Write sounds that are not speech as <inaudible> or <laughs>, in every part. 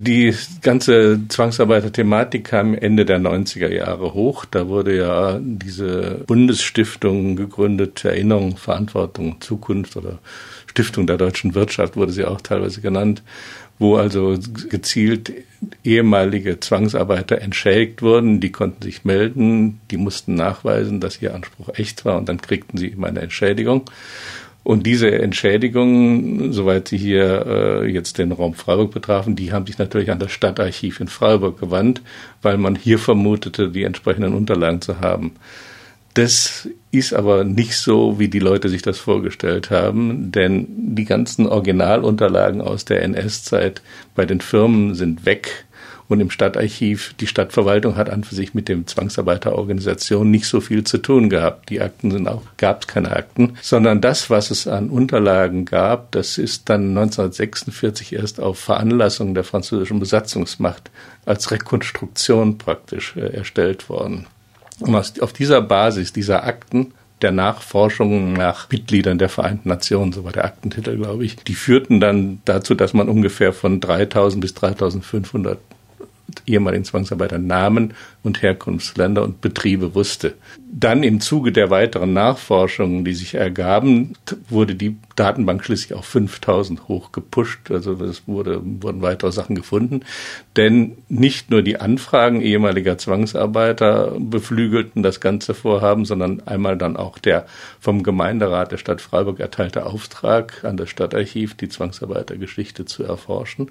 Die ganze Zwangsarbeiter-Thematik kam Ende der 90er Jahre hoch. Da wurde ja diese Bundesstiftung gegründet, Erinnerung, Verantwortung, Zukunft oder Stiftung der deutschen Wirtschaft wurde sie auch teilweise genannt, wo also gezielt ehemalige Zwangsarbeiter entschädigt wurden. Die konnten sich melden, die mussten nachweisen, dass ihr Anspruch echt war und dann kriegten sie immer eine Entschädigung. Und diese Entschädigungen, soweit sie hier äh, jetzt den Raum Freiburg betrafen, die haben sich natürlich an das Stadtarchiv in Freiburg gewandt, weil man hier vermutete, die entsprechenden Unterlagen zu haben. Das ist aber nicht so, wie die Leute sich das vorgestellt haben, denn die ganzen Originalunterlagen aus der NS-Zeit bei den Firmen sind weg und im Stadtarchiv, die Stadtverwaltung hat an für sich mit dem Zwangsarbeiterorganisation nicht so viel zu tun gehabt. Die Akten sind auch, gab es keine Akten, sondern das, was es an Unterlagen gab, das ist dann 1946 erst auf Veranlassung der französischen Besatzungsmacht als Rekonstruktion praktisch äh, erstellt worden. Und auf dieser Basis dieser Akten der Nachforschungen nach Mitgliedern der Vereinten Nationen, so war der Aktentitel, glaube ich, die führten dann dazu, dass man ungefähr von 3000 bis 3500 ehemaligen Zwangsarbeiter Namen und Herkunftsländer und Betriebe wusste. Dann im Zuge der weiteren Nachforschungen, die sich ergaben, wurde die Datenbank schließlich auf 5000 hoch gepusht. Also es wurde, wurden weitere Sachen gefunden. Denn nicht nur die Anfragen ehemaliger Zwangsarbeiter beflügelten das ganze Vorhaben, sondern einmal dann auch der vom Gemeinderat der Stadt Freiburg erteilte Auftrag an das Stadtarchiv, die Zwangsarbeitergeschichte zu erforschen.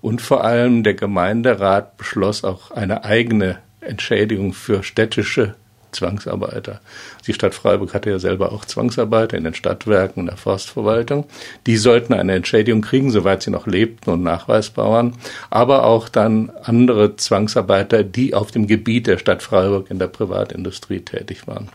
Und vor allem der Gemeinderat beschloss auch eine eigene Entschädigung für städtische Zwangsarbeiter. Die Stadt Freiburg hatte ja selber auch Zwangsarbeiter in den Stadtwerken und der Forstverwaltung. Die sollten eine Entschädigung kriegen, soweit sie noch lebten und nachweisbar waren. Aber auch dann andere Zwangsarbeiter, die auf dem Gebiet der Stadt Freiburg in der Privatindustrie tätig waren.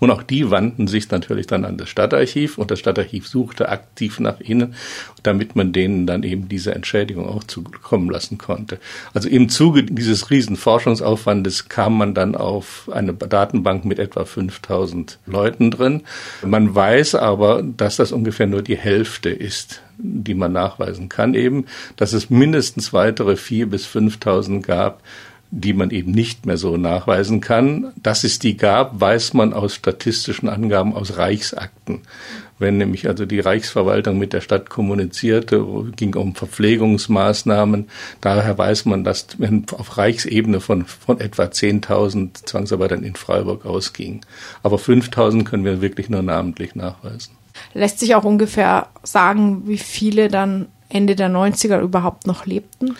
Und auch die wandten sich natürlich dann an das Stadtarchiv und das Stadtarchiv suchte aktiv nach ihnen, damit man denen dann eben diese Entschädigung auch zukommen lassen konnte. Also im Zuge dieses riesen Forschungsaufwandes kam man dann auf eine Datenbank mit etwa 5000 Leuten drin. Man weiß aber, dass das ungefähr nur die Hälfte ist die man nachweisen kann eben, dass es mindestens weitere vier bis 5.000 gab, die man eben nicht mehr so nachweisen kann. Dass es die gab, weiß man aus statistischen Angaben aus Reichsakten. Wenn nämlich also die Reichsverwaltung mit der Stadt kommunizierte, ging um Verpflegungsmaßnahmen. Daher weiß man, dass wenn auf Reichsebene von, von etwa 10.000 Zwangsarbeitern in Freiburg ausging. Aber 5.000 können wir wirklich nur namentlich nachweisen. Lässt sich auch ungefähr sagen, wie viele dann Ende der 90er überhaupt noch lebten?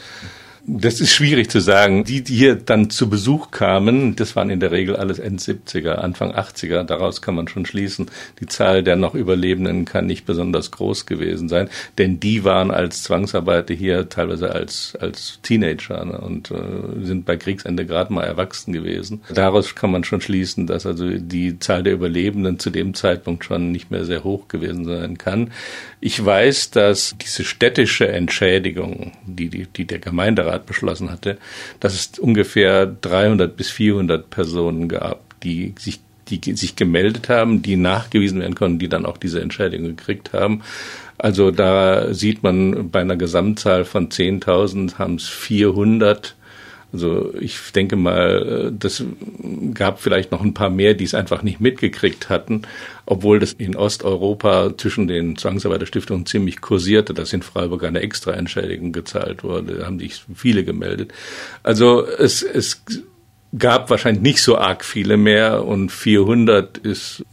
Das ist schwierig zu sagen. Die, die hier dann zu Besuch kamen, das waren in der Regel alles End-70er, Anfang 80er. Daraus kann man schon schließen, die Zahl der noch Überlebenden kann nicht besonders groß gewesen sein, denn die waren als Zwangsarbeiter hier teilweise als, als Teenager ne, und äh, sind bei Kriegsende gerade mal erwachsen gewesen. Daraus kann man schon schließen, dass also die Zahl der Überlebenden zu dem Zeitpunkt schon nicht mehr sehr hoch gewesen sein kann. Ich weiß, dass diese städtische Entschädigung, die, die, die der Gemeinderat beschlossen hatte, dass es ungefähr 300 bis 400 Personen gab, die sich die sich gemeldet haben, die nachgewiesen werden konnten, die dann auch diese Entschädigung gekriegt haben. Also da sieht man bei einer Gesamtzahl von 10.000 haben es 400 also ich denke mal, das gab vielleicht noch ein paar mehr, die es einfach nicht mitgekriegt hatten, obwohl das in Osteuropa zwischen den Zwangsarbeiterstiftungen ziemlich kursierte, dass in Freiburg eine Extraentschädigung gezahlt wurde. Da haben sich viele gemeldet. Also es, es gab wahrscheinlich nicht so arg viele mehr und 400 ist,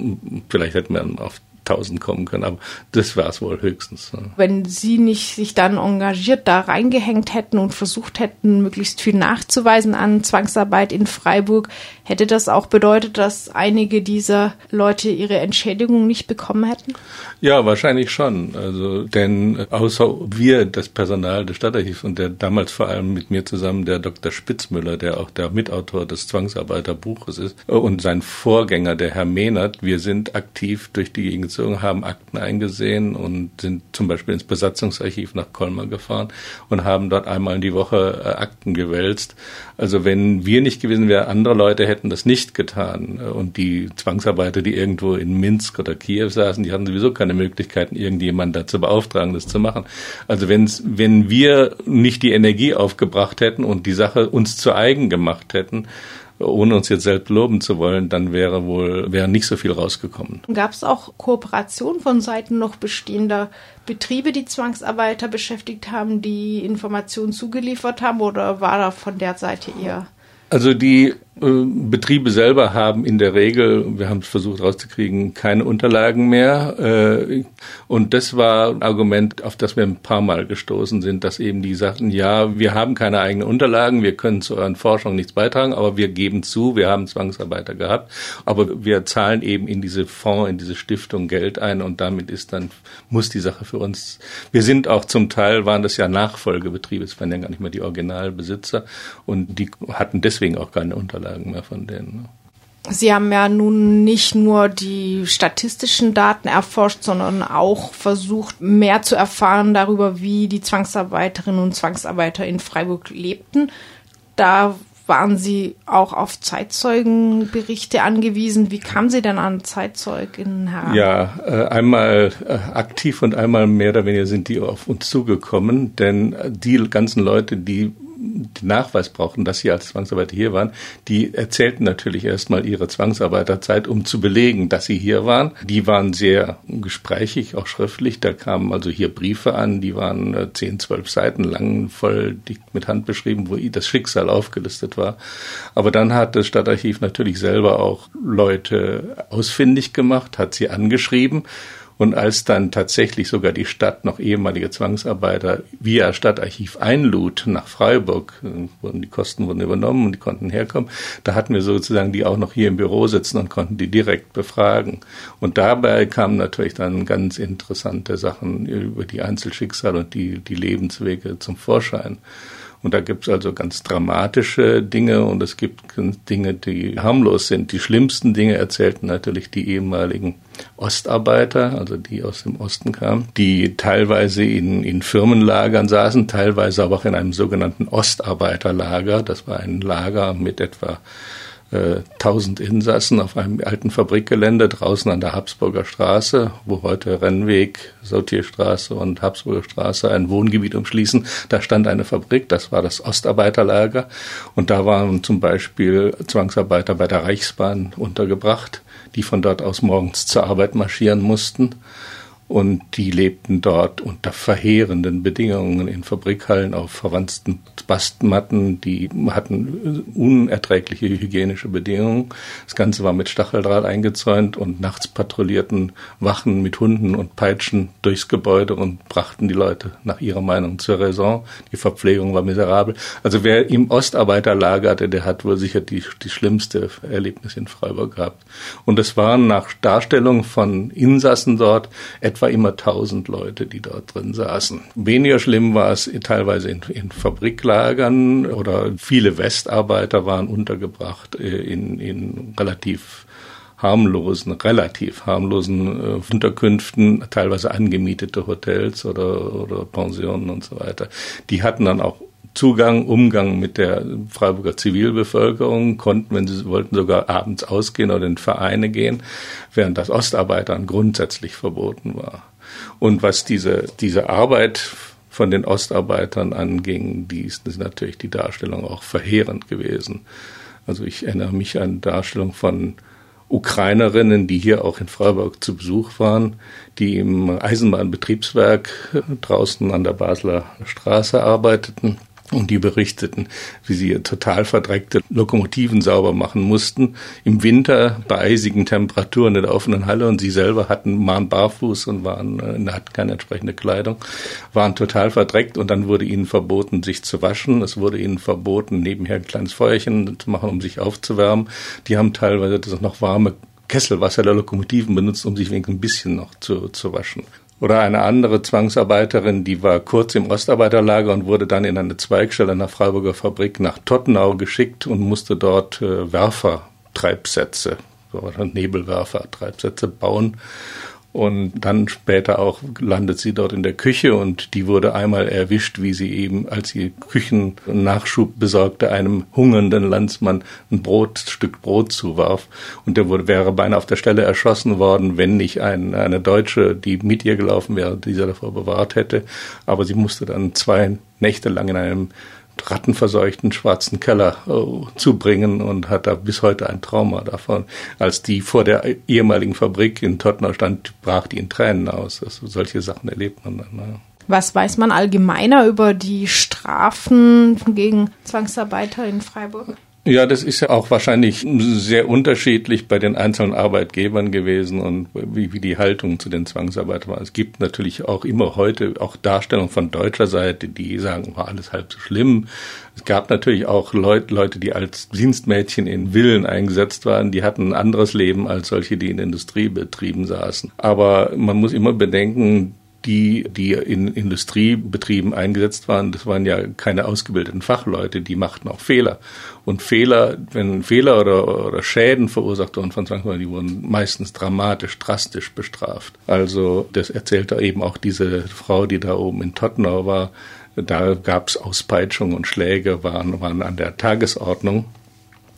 vielleicht hätte man auf 1000 kommen können, aber das war es wohl höchstens. Wenn Sie nicht sich dann engagiert da reingehängt hätten und versucht hätten, möglichst viel nachzuweisen an Zwangsarbeit in Freiburg, hätte das auch bedeutet, dass einige dieser Leute ihre Entschädigung nicht bekommen hätten? Ja, wahrscheinlich schon. Also, denn außer wir, das Personal des Stadtarchivs und der damals vor allem mit mir zusammen der Dr. Spitzmüller, der auch der Mitautor des Zwangsarbeiterbuches ist, und sein Vorgänger, der Herr Mehnert, wir sind aktiv durch die Gegend eingezogen, haben Akten eingesehen und sind zum Beispiel ins Besatzungsarchiv nach Colmar gefahren und haben dort einmal in die Woche äh, Akten gewälzt. Also wenn wir nicht gewesen wären, andere Leute hätten das nicht getan. Und die Zwangsarbeiter, die irgendwo in Minsk oder Kiew saßen, die hatten sowieso keine Möglichkeiten, irgendjemanden dazu beauftragen, das zu machen. Also wenn's, wenn wir nicht die Energie aufgebracht hätten und die Sache uns zu eigen gemacht hätten, ohne uns jetzt selbst loben zu wollen, dann wäre wohl wäre nicht so viel rausgekommen. Gab es auch Kooperation von Seiten noch bestehender Betriebe, die Zwangsarbeiter beschäftigt haben, die Informationen zugeliefert haben, oder war da von der Seite eher? Also die Betriebe selber haben in der Regel, wir haben es versucht rauszukriegen, keine Unterlagen mehr. Äh, und das war ein Argument, auf das wir ein paar Mal gestoßen sind, dass eben die sagten, ja, wir haben keine eigenen Unterlagen, wir können zu euren Forschungen nichts beitragen, aber wir geben zu, wir haben Zwangsarbeiter gehabt, aber wir zahlen eben in diese Fonds, in diese Stiftung Geld ein und damit ist dann, muss die Sache für uns, wir sind auch zum Teil, waren das ja Nachfolgebetriebe, es waren ja gar nicht mehr die Originalbesitzer und die hatten deswegen auch keine Unterlagen. Unterlagen mehr von denen. Ne? Sie haben ja nun nicht nur die statistischen Daten erforscht, sondern auch versucht, mehr zu erfahren darüber, wie die Zwangsarbeiterinnen und Zwangsarbeiter in Freiburg lebten. Da waren Sie auch auf Zeitzeugenberichte angewiesen. Wie kamen Sie denn an Zeitzeugen heran? Ja, äh, einmal äh, aktiv und einmal mehr oder weniger sind die auf uns zugekommen, denn die ganzen Leute, die den Nachweis brauchten, dass sie als Zwangsarbeiter hier waren, die erzählten natürlich erstmal ihre Zwangsarbeiterzeit, um zu belegen, dass sie hier waren. Die waren sehr gesprächig, auch schriftlich. Da kamen also hier Briefe an, die waren äh, zehn, zwölf Seiten lang, voll dick mit Hand beschrieben, wo das Schicksal aufgelistet war. Aber dann hat das Stadtarchiv natürlich selber auch Leute ausfindig gemacht, hat sie angeschrieben und als dann tatsächlich sogar die Stadt noch ehemalige Zwangsarbeiter via Stadtarchiv einlud nach Freiburg, äh, wurden die Kosten wurden übernommen und die konnten herkommen, da hatten wir sozusagen die auch noch hier im Büro sitzen und konnten die direkt befragen. Und dabei kamen natürlich dann ganz interessante Sachen über die Einzelschicksale und die, die Lebenswege zum Vorschein. Und da gibt es also ganz dramatische Dinge und es gibt Dinge, die harmlos sind. Die schlimmsten Dinge erzählten natürlich die ehemaligen Ostarbeiter, also die aus dem Osten kamen, die teilweise in, in Firmenlagern saßen, teilweise aber auch in einem sogenannten Ostarbeiterlager. Das war ein Lager mit etwa 1000 äh, Insassen auf einem alten Fabrikgelände draußen an der Habsburger Straße, wo heute Rennweg, Sortierstraße und Habsburger Straße ein Wohngebiet umschließen. Da stand eine Fabrik, das war das Ostarbeiterlager. Und da waren zum Beispiel Zwangsarbeiter bei der Reichsbahn untergebracht, die von dort aus morgens zur Arbeit marschieren mussten und die lebten dort unter verheerenden Bedingungen in Fabrikhallen auf verwandten Bastmatten, die hatten unerträgliche hygienische Bedingungen. Das Ganze war mit Stacheldraht eingezäunt und nachts patrouillierten Wachen mit Hunden und Peitschen durchs Gebäude und brachten die Leute nach ihrer Meinung zur Raison. Die Verpflegung war miserabel. Also wer im Ostarbeiter lagerte, der hat wohl sicher die, die schlimmste Erlebnis in Freiburg gehabt. Und es waren nach Darstellung von Insassen dort etwa immer tausend Leute, die dort drin saßen. Weniger schlimm war es teilweise in, in Fabriklagern oder viele Westarbeiter waren untergebracht äh, in, in relativ harmlosen, relativ harmlosen äh, Unterkünften, teilweise angemietete Hotels oder, oder Pensionen und so weiter. Die hatten dann auch Zugang, Umgang mit der Freiburger Zivilbevölkerung, konnten, wenn sie wollten, sogar abends ausgehen oder in Vereine gehen, während das Ostarbeitern grundsätzlich verboten war. Und was diese, diese Arbeit von den Ostarbeitern anging, die ist, ist natürlich die Darstellung auch verheerend gewesen. Also ich erinnere mich an Darstellung von Ukrainerinnen, die hier auch in Freiburg zu Besuch waren, die im Eisenbahnbetriebswerk draußen an der Basler Straße arbeiteten und die berichteten, wie sie total verdreckte Lokomotiven sauber machen mussten. Im Winter bei eisigen Temperaturen in der offenen Halle und sie selber hatten, waren barfuß und waren, äh, hatten keine entsprechende Kleidung, waren total verdreckt und dann wurde ihnen verboten, sich zu waschen. Es wurde ihnen verboten, nebenher ein kleines Feuerchen zu machen, um sich aufzuwärmen. Die haben teilweise das noch warme Kesselwasser der Lokomotiven benutzt, um sich wenigstens ein bisschen noch zu, zu waschen. Oder eine andere Zwangsarbeiterin, die war kurz im Ostarbeiterlager und wurde dann in eine Zweigstelle einer Freiburger Fabrik nach Tottenau geschickt und musste dort äh, Werfertreibsätze, Nebelwerfer, Treibsätze bauen. Und dann später auch landet sie dort in der Küche und die wurde einmal erwischt, wie sie eben, als sie Küchennachschub besorgte, einem hungernden Landsmann ein Brot, Stück Brot zuwarf. Und der wurde, wäre beinahe auf der Stelle erschossen worden, wenn nicht ein, eine Deutsche, die mit ihr gelaufen wäre, dieser davor bewahrt hätte. Aber sie musste dann zwei Nächte lang in einem rattenverseuchten schwarzen Keller äh, zu bringen und hat da bis heute ein Trauma davon. Als die vor der ehemaligen Fabrik in Tottenau stand, brach die in Tränen aus. Also solche Sachen erlebt man dann. Ja. Was weiß man allgemeiner über die Strafen gegen Zwangsarbeiter in Freiburg? Ja, das ist ja auch wahrscheinlich sehr unterschiedlich bei den einzelnen Arbeitgebern gewesen und wie, wie die Haltung zu den Zwangsarbeitern war. Es gibt natürlich auch immer heute auch Darstellungen von deutscher Seite, die sagen, war alles halb so schlimm. Es gab natürlich auch Leut, Leute, die als Dienstmädchen in Villen eingesetzt waren, die hatten ein anderes Leben als solche, die in Industriebetrieben saßen. Aber man muss immer bedenken, die, die in Industriebetrieben eingesetzt waren, das waren ja keine ausgebildeten Fachleute, die machten auch Fehler. Und Fehler, wenn Fehler oder, oder Schäden verursacht wurden von Zwangsarbeitern, die wurden meistens dramatisch, drastisch bestraft. Also das erzählte eben auch diese Frau, die da oben in Tottenau war. Da gab es Auspeitschungen und Schläge, waren, waren an der Tagesordnung.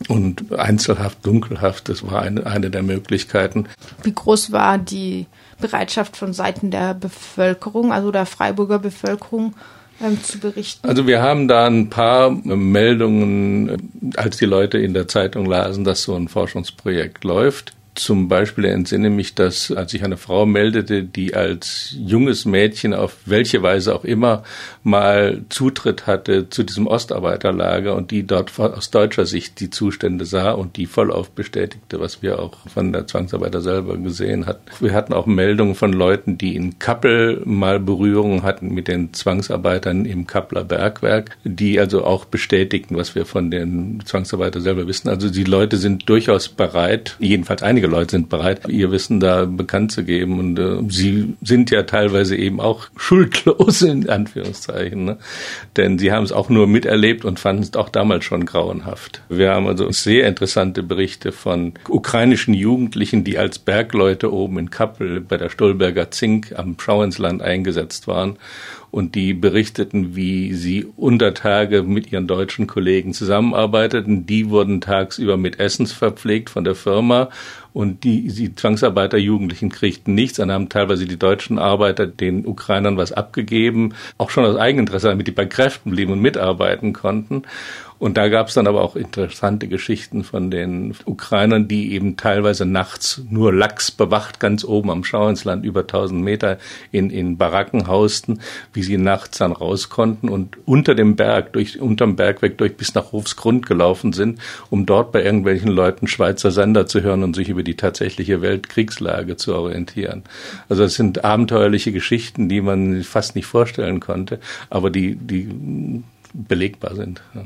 Und Einzelhaft, Dunkelhaft, das war eine, eine der Möglichkeiten. Wie groß war die Bereitschaft von Seiten der Bevölkerung, also der Freiburger Bevölkerung, ähm, zu berichten? Also wir haben da ein paar Meldungen, als die Leute in der Zeitung lasen, dass so ein Forschungsprojekt läuft. Zum Beispiel entsinne mich, dass als sich eine Frau meldete, die als junges Mädchen auf welche Weise auch immer mal Zutritt hatte zu diesem Ostarbeiterlager und die dort aus deutscher Sicht die Zustände sah und die vollauf bestätigte, was wir auch von der Zwangsarbeiter selber gesehen hatten. Wir hatten auch Meldungen von Leuten, die in Kappel mal Berührungen hatten mit den Zwangsarbeitern im Kappler Bergwerk, die also auch bestätigten, was wir von den Zwangsarbeitern selber wissen. Also die Leute sind durchaus bereit, jedenfalls einige einige Leute sind bereit, ihr Wissen da bekannt zu geben. Und äh, sie sind ja teilweise eben auch <laughs> schuldlos, in Anführungszeichen. Ne? Denn sie haben es auch nur miterlebt und fanden es auch damals schon grauenhaft. Wir haben also sehr interessante Berichte von ukrainischen Jugendlichen, die als Bergleute oben in Kappel bei der Stolberger Zink am Schauinsland eingesetzt waren und die berichteten, wie sie unter Tage mit ihren deutschen Kollegen zusammenarbeiteten. Die wurden tagsüber mit Essens verpflegt von der Firma und die, die Zwangsarbeiter Jugendlichen kriegten nichts. Dann haben teilweise die deutschen Arbeiter den Ukrainern was abgegeben, auch schon aus Eigeninteresse, damit die bei Kräften blieben und mitarbeiten konnten. Und da gab es dann aber auch interessante Geschichten von den Ukrainern, die eben teilweise nachts nur Lachs bewacht, ganz oben am Schauinsland, über 1000 Meter in, in Baracken hausten, wie sie nachts dann raus konnten und unter dem Berg, durch, unterm Bergweg durch bis nach Hofsgrund gelaufen sind, um dort bei irgendwelchen Leuten Schweizer Sender zu hören und sich über die tatsächliche Weltkriegslage zu orientieren. Also das sind abenteuerliche Geschichten, die man fast nicht vorstellen konnte, aber die, die belegbar sind. Ja.